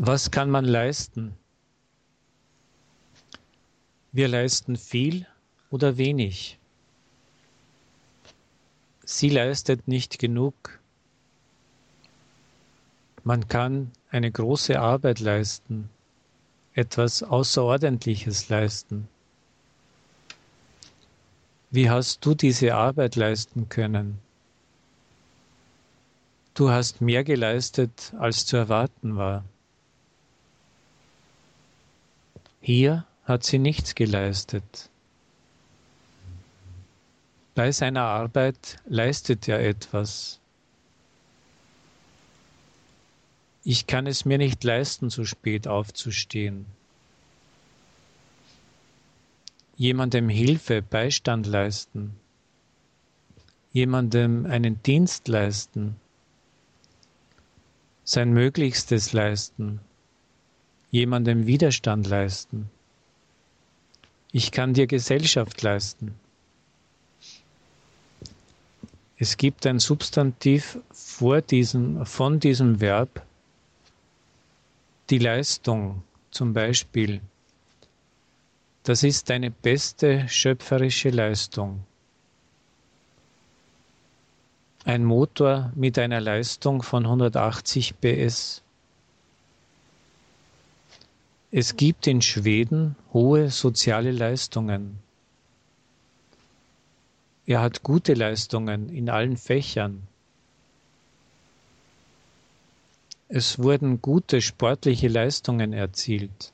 Was kann man leisten? Wir leisten viel oder wenig. Sie leistet nicht genug. Man kann eine große Arbeit leisten, etwas Außerordentliches leisten. Wie hast du diese Arbeit leisten können? Du hast mehr geleistet, als zu erwarten war. Hier hat sie nichts geleistet. Bei seiner Arbeit leistet er etwas. Ich kann es mir nicht leisten, so spät aufzustehen. Jemandem Hilfe, Beistand leisten. Jemandem einen Dienst leisten. Sein Möglichstes leisten jemandem Widerstand leisten. Ich kann dir Gesellschaft leisten. Es gibt ein Substantiv vor diesem, von diesem Verb, die Leistung zum Beispiel. Das ist deine beste schöpferische Leistung. Ein Motor mit einer Leistung von 180 PS. Es gibt in Schweden hohe soziale Leistungen. Er hat gute Leistungen in allen Fächern. Es wurden gute sportliche Leistungen erzielt.